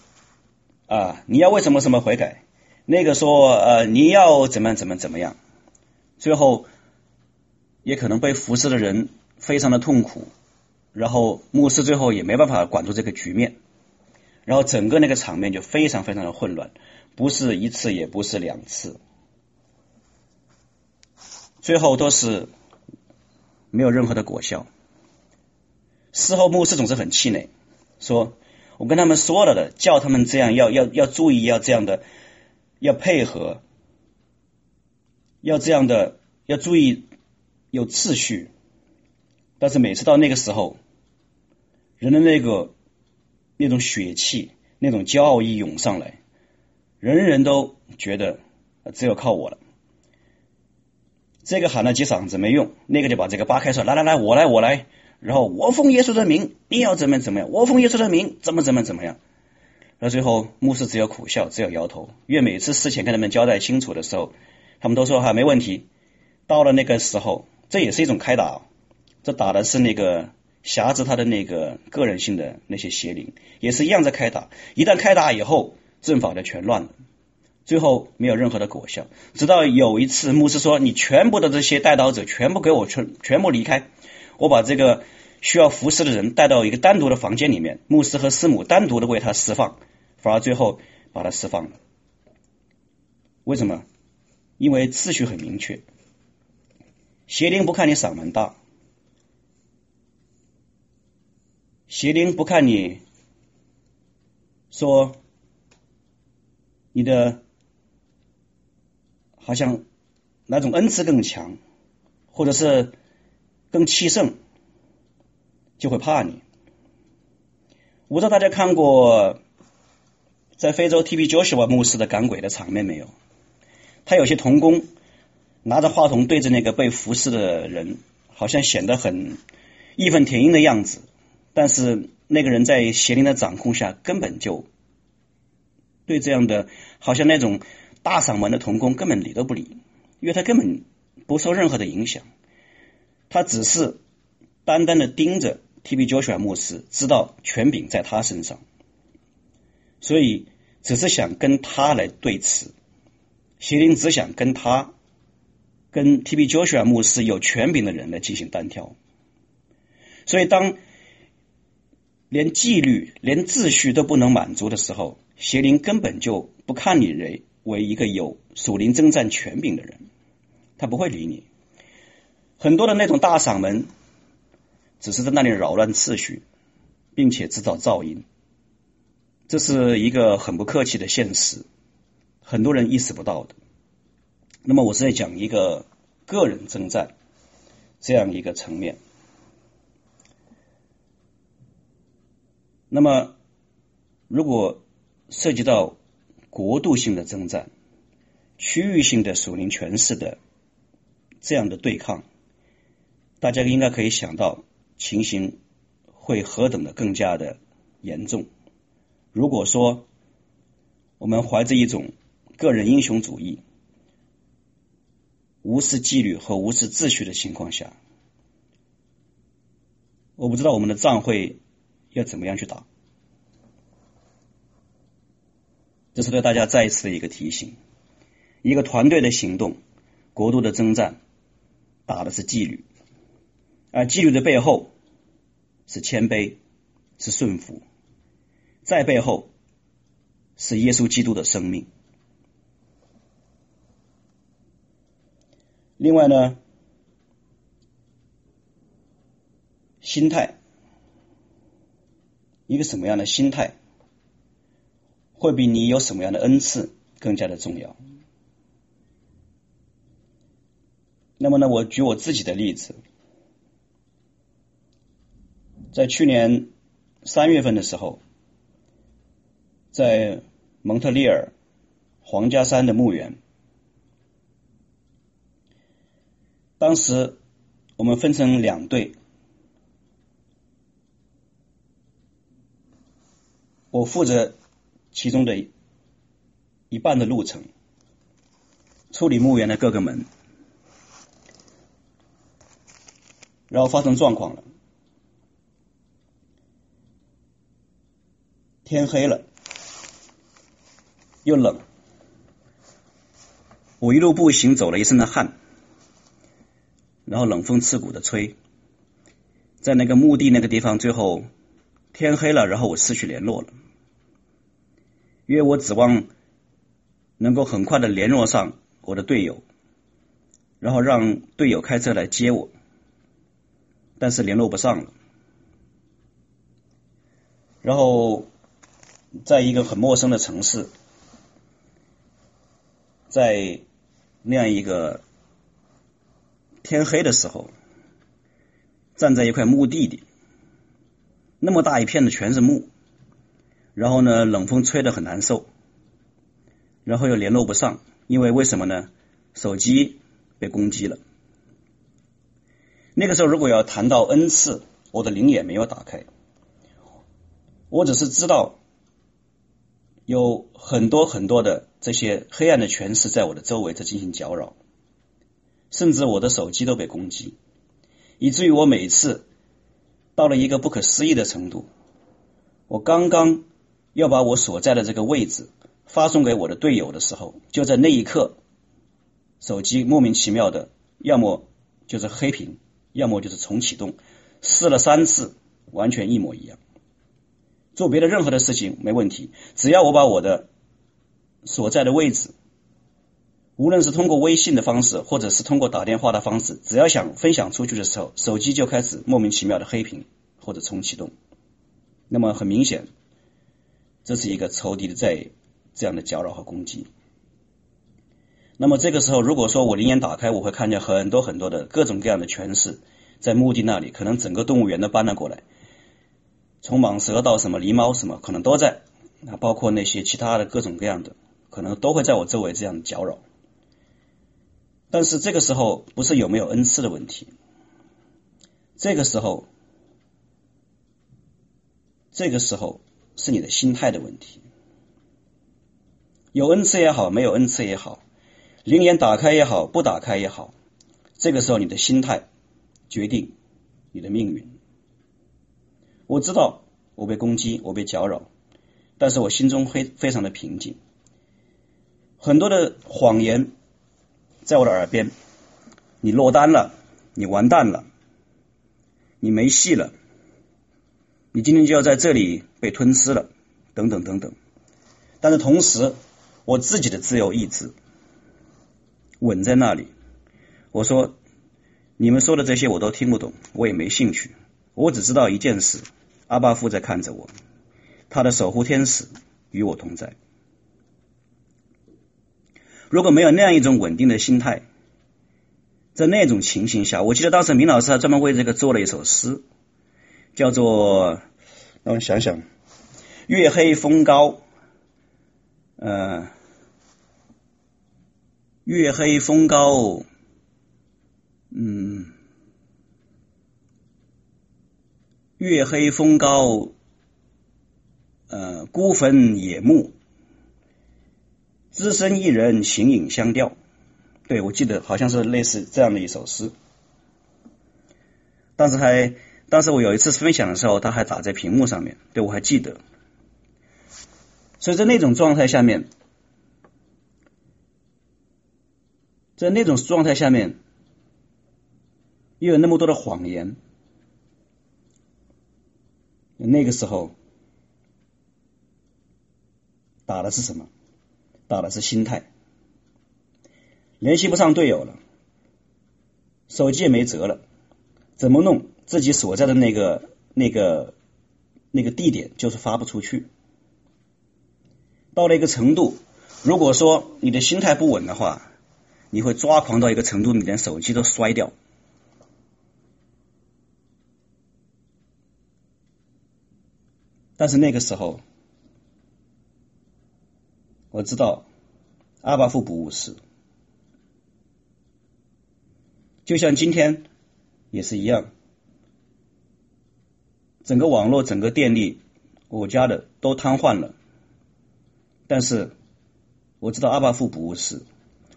啊，你要为什么什么悔改？那个说呃，你要怎么怎么怎么样？最后也可能被服侍的人非常的痛苦，然后牧师最后也没办法管住这个局面，然后整个那个场面就非常非常的混乱，不是一次也不是两次，最后都是没有任何的果效。事后牧师总是很气馁，说。我跟他们说了的，叫他们这样要要要注意，要这样的，要配合，要这样的，要注意有秩序。但是每次到那个时候，人的那个那种血气、那种骄傲一涌上来，人人都觉得只有靠我了。这个喊了几嗓子没用，那个就把这个扒开说：“来来来，我来我来。”然后我奉耶稣的名，你要怎么怎么样？我奉耶稣的名，怎么怎么怎么样？那最后牧师只有苦笑，只有摇头。因为每次事前跟他们交代清楚的时候，他们都说哈没问题。到了那个时候，这也是一种开导，打的是那个辖制他的那个个人性的那些邪灵，也是一样在开打。一旦开打以后，阵法就全乱了，最后没有任何的果效。直到有一次，牧师说：“你全部的这些带刀者，全部给我全全部离开。”我把这个需要服侍的人带到一个单独的房间里面，牧师和师母单独的为他释放，反而最后把他释放了。为什么？因为秩序很明确，邪灵不看你嗓门大，邪灵不看你说你的好像哪种恩赐更强，或者是。更气盛，就会怕你。我不知道大家看过在非洲 TB Joshua 牧师的赶鬼的场面没有？他有些童工拿着话筒对着那个被服侍的人，好像显得很义愤填膺的样子。但是那个人在邪灵的掌控下，根本就对这样的好像那种大嗓门的童工根本理都不理，因为他根本不受任何的影响。他只是单单的盯着 TB Joshua 牧师，知道权柄在他身上，所以只是想跟他来对峙。邪灵只想跟他、跟 TB Joshua 牧师有权柄的人来进行单挑。所以，当连纪律、连秩序都不能满足的时候，邪灵根本就不看你为为一个有属灵征战权柄的人，他不会理你。很多的那种大嗓门，只是在那里扰乱秩序，并且制造噪音，这是一个很不客气的现实，很多人意识不到的。那么，我是在讲一个个人征战这样一个层面。那么，如果涉及到国度性的征战、区域性的属灵权势的这样的对抗，大家应该可以想到，情形会何等的更加的严重。如果说我们怀着一种个人英雄主义，无视纪律和无视秩序的情况下，我不知道我们的仗会要怎么样去打。这是对大家再一次的一个提醒：一个团队的行动，国度的征战，打的是纪律。而纪律的背后是谦卑，是顺服，在背后是耶稣基督的生命。另外呢，心态，一个什么样的心态，会比你有什么样的恩赐更加的重要。那么呢，我举我自己的例子，在去年三月份的时候，在蒙特利尔皇家山的墓园。当时我们分成两队，我负责其中的一半的路程，处理墓园的各个门，然后发生状况了，天黑了，又冷，我一路步行走了一身的汗。然后冷风刺骨的吹，在那个墓地那个地方，最后天黑了，然后我失去联络了，因为我指望能够很快的联络上我的队友，然后让队友开车来接我，但是联络不上了，然后在一个很陌生的城市，在那样一个。天黑的时候，站在一块墓地里，那么大一片的全是木，然后呢，冷风吹得很难受，然后又联络不上，因为为什么呢？手机被攻击了。那个时候，如果要谈到恩赐，我的灵眼没有打开，我只是知道有很多很多的这些黑暗的权势在我的周围在进行搅扰。甚至我的手机都被攻击，以至于我每次到了一个不可思议的程度，我刚刚要把我所在的这个位置发送给我的队友的时候，就在那一刻，手机莫名其妙的，要么就是黑屏，要么就是重启动，试了三次，完全一模一样。做别的任何的事情没问题，只要我把我的所在的位置。无论是通过微信的方式，或者是通过打电话的方式，只要想分享出去的时候，手机就开始莫名其妙的黑屏或者重启动。那么很明显，这是一个仇敌的在这样的搅扰和攻击。那么这个时候，如果说我灵眼打开，我会看见很多很多的各种各样的权势在墓地那里，可能整个动物园都搬了过来，从蟒蛇到什么狸猫什么，可能都在，啊，包括那些其他的各种各样的，可能都会在我周围这样搅扰。但是这个时候不是有没有恩赐的问题，这个时候，这个时候是你的心态的问题。有恩赐也好，没有恩赐也好，灵眼打开也好，不打开也好，这个时候你的心态决定你的命运。我知道我被攻击，我被搅扰，但是我心中非非常的平静。很多的谎言。在我的耳边，你落单了，你完蛋了，你没戏了，你今天就要在这里被吞噬了，等等等等。但是同时，我自己的自由意志稳在那里。我说，你们说的这些我都听不懂，我也没兴趣。我只知道一件事：阿巴夫在看着我，他的守护天使与我同在。如果没有那样一种稳定的心态，在那种情形下，我记得当时明老师还专门为这个做了一首诗，叫做让我想想，月黑风高，呃，月黑风高，嗯，月黑风高，呃，孤坟野墓。只身一人，形影相吊。对，我记得好像是类似这样的一首诗。当时还，当时我有一次分享的时候，他还打在屏幕上面，对，我还记得。所以在那种状态下面，在那种状态下面，又有那么多的谎言，那个时候。打的是什么？打的是心态。联系不上队友了，手机也没辙了，怎么弄？自己所在的那个、那个、那个地点就是发不出去。到了一个程度，如果说你的心态不稳的话，你会抓狂到一个程度，你连手机都摔掉。但是那个时候，我知道阿巴夫不误事，就像今天也是一样，整个网络、整个电力，我家的都瘫痪了。但是我知道阿巴夫不误事，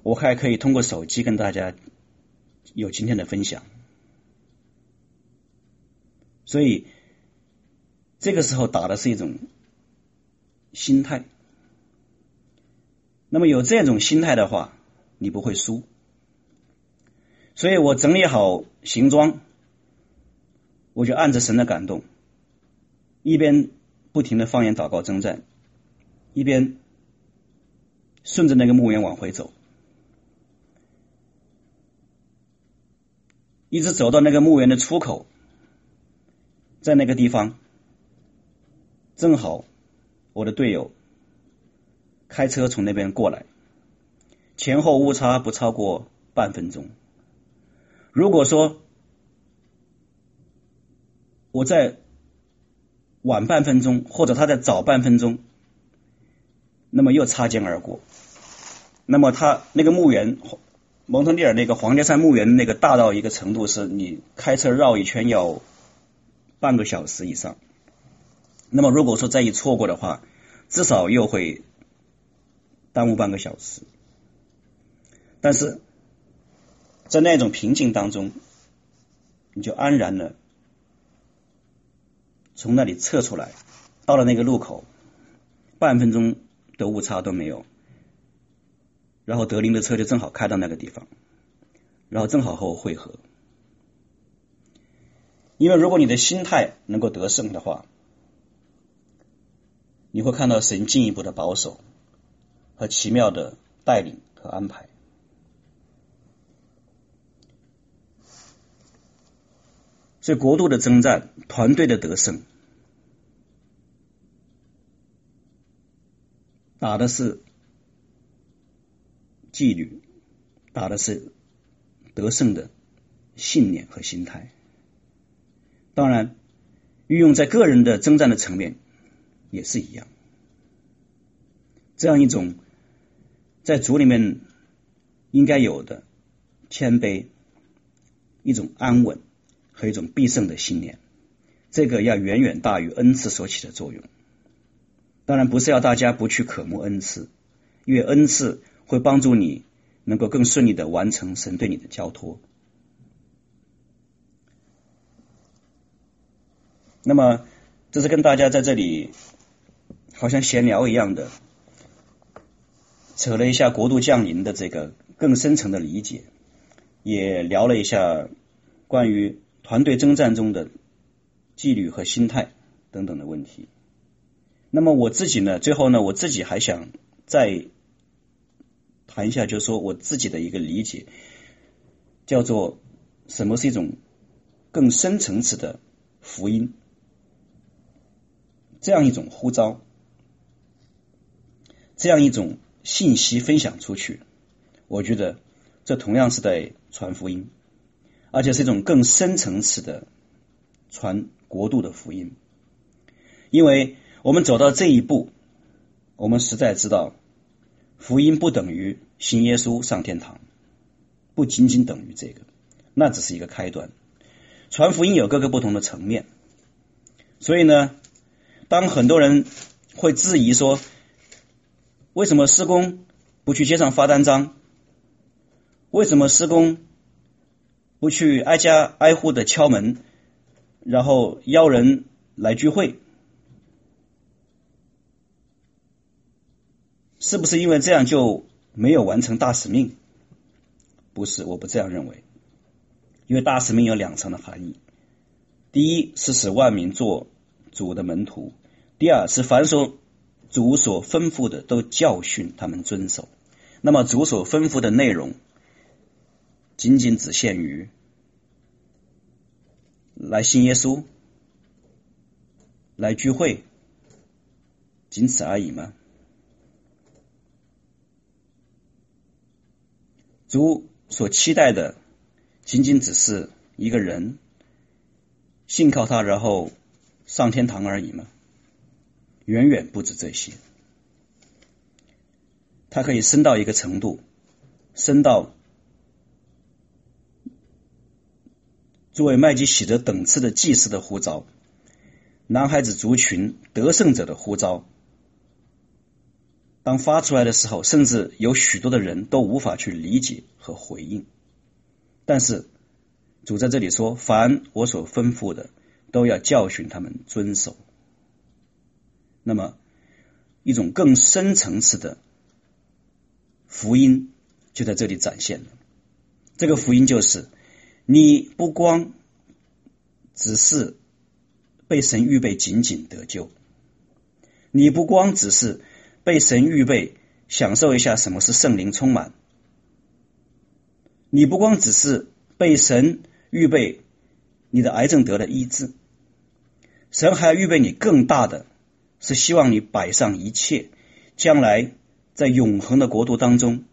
我还可以通过手机跟大家有今天的分享，所以。这个时候打的是一种心态，那么有这种心态的话，你不会输。所以我整理好行装，我就按着神的感动，一边不停的方言祷告征战，一边顺着那个墓园往回走，一直走到那个墓园的出口，在那个地方。正好，我的队友开车从那边过来，前后误差不超过半分钟。如果说我在晚半分钟，或者他在早半分钟，那么又擦肩而过。那么他那个墓园，蒙特利尔那个皇家山墓园那个大到一个程度，是你开车绕一圈要半个小时以上。那么，如果说再一错过的话，至少又会耽误半个小时。但是在那种平静当中，你就安然的从那里撤出来，到了那个路口，半分钟的误差都没有。然后德林的车就正好开到那个地方，然后正好和我会合。因为如果你的心态能够得胜的话，你会看到神进一步的保守和奇妙的带领和安排，所以国度的征战，团队的得胜，打的是纪律，打的是得胜的信念和心态。当然，运用在个人的征战的层面。也是一样，这样一种在主里面应该有的谦卑，一种安稳和一种必胜的信念，这个要远远大于恩赐所起的作用。当然不是要大家不去渴慕恩赐，因为恩赐会帮助你能够更顺利的完成神对你的交托。那么，这是跟大家在这里。好像闲聊一样的，扯了一下国度降临的这个更深层的理解，也聊了一下关于团队征战中的纪律和心态等等的问题。那么我自己呢，最后呢，我自己还想再谈一下，就是说我自己的一个理解，叫做什么是一种更深层次的福音，这样一种呼召。这样一种信息分享出去，我觉得这同样是在传福音，而且是一种更深层次的传国度的福音。因为我们走到这一步，我们实在知道，福音不等于信耶稣上天堂，不仅仅等于这个，那只是一个开端。传福音有各个不同的层面，所以呢，当很多人会质疑说，为什么施工不去街上发单张？为什么施工不去挨家挨户的敲门，然后邀人来聚会？是不是因为这样就没有完成大使命？不是，我不这样认为。因为大使命有两层的含义：第一是使万民做主的门徒；第二是凡所主所吩咐的都教训他们遵守。那么主所吩咐的内容，仅仅只限于来信耶稣、来聚会，仅此而已吗？主所期待的，仅仅只是一个人信靠他，然后上天堂而已吗？远远不止这些。他可以升到一个程度，升到作为麦基洗德等次的祭司的呼召，男孩子族群得胜者的呼召。当发出来的时候，甚至有许多的人都无法去理解和回应。但是主在这里说：“凡我所吩咐的，都要教训他们遵守。”那么，一种更深层次的福音就在这里展现了。这个福音就是：你不光只是被神预备仅仅得救，你不光只是。被神预备，享受一下什么是圣灵充满。你不光只是被神预备，你的癌症得了医治，神还要预备你更大的，是希望你摆上一切，将来在永恒的国度当中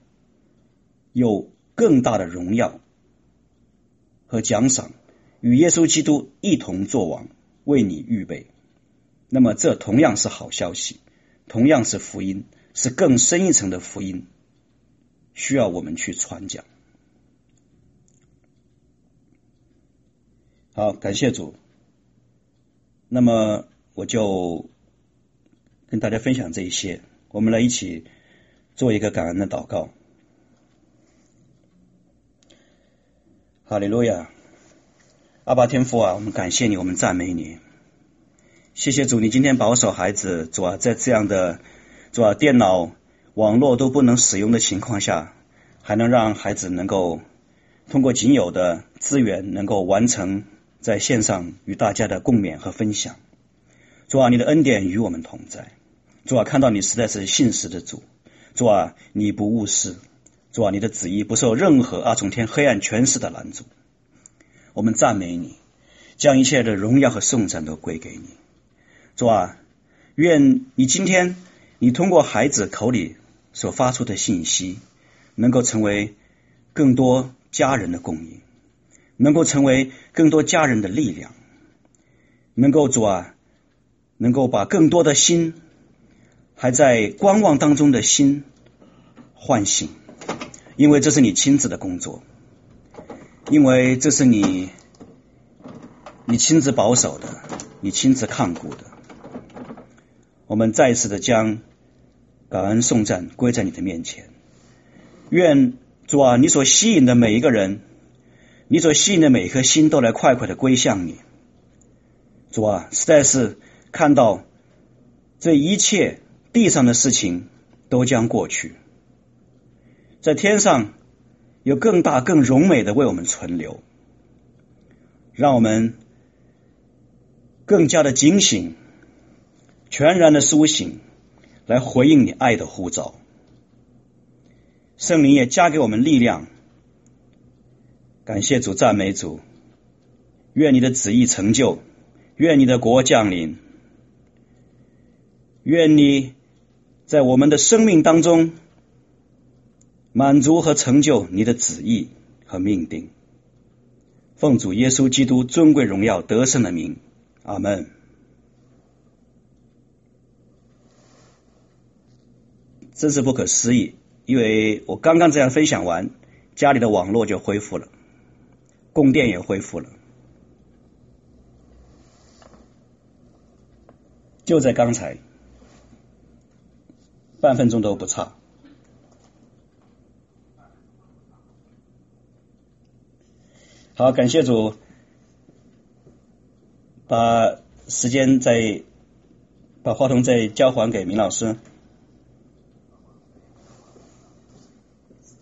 有更大的荣耀和奖赏，与耶稣基督一同作王，为你预备。那么这同样是好消息。同样是福音，是更深一层的福音，需要我们去传讲。好，感谢主。那么我就跟大家分享这一些，我们来一起做一个感恩的祷告。哈利路亚，阿爸天父啊，我们感谢你，我们赞美你。谢谢主，你今天保守孩子，主啊，在这样的主啊电脑、网络都不能使用的情况下，还能让孩子能够通过仅有的资源，能够完成在线上与大家的共勉和分享。主啊，你的恩典与我们同在。主啊，看到你实在是信实的主。主啊，你不误事。主啊，你的旨意不受任何二重天黑暗权势的拦阻。我们赞美你，将一切的荣耀和颂赞都归给你。主啊，愿你今天你通过孩子口里所发出的信息，能够成为更多家人的供应，能够成为更多家人的力量，能够主啊，能够把更多的心还在观望当中的心唤醒，因为这是你亲自的工作，因为这是你你亲自保守的，你亲自看顾的。我们再一次的将感恩颂赞归在你的面前，愿主啊，你所吸引的每一个人，你所吸引的每一颗心，都来快快的归向你。主啊，实在是看到这一切地上的事情都将过去，在天上有更大更荣美的为我们存留，让我们更加的警醒。全然的苏醒，来回应你爱的呼召。圣灵也加给我们力量。感谢主，赞美主。愿你的旨意成就，愿你的国降临，愿你在我们的生命当中满足和成就你的旨意和命定。奉主耶稣基督尊贵荣耀得胜的名，阿门。真是不可思议，因为我刚刚这样分享完，家里的网络就恢复了，供电也恢复了，就在刚才，半分钟都不差。好，感谢主，把时间再把话筒再交还给明老师。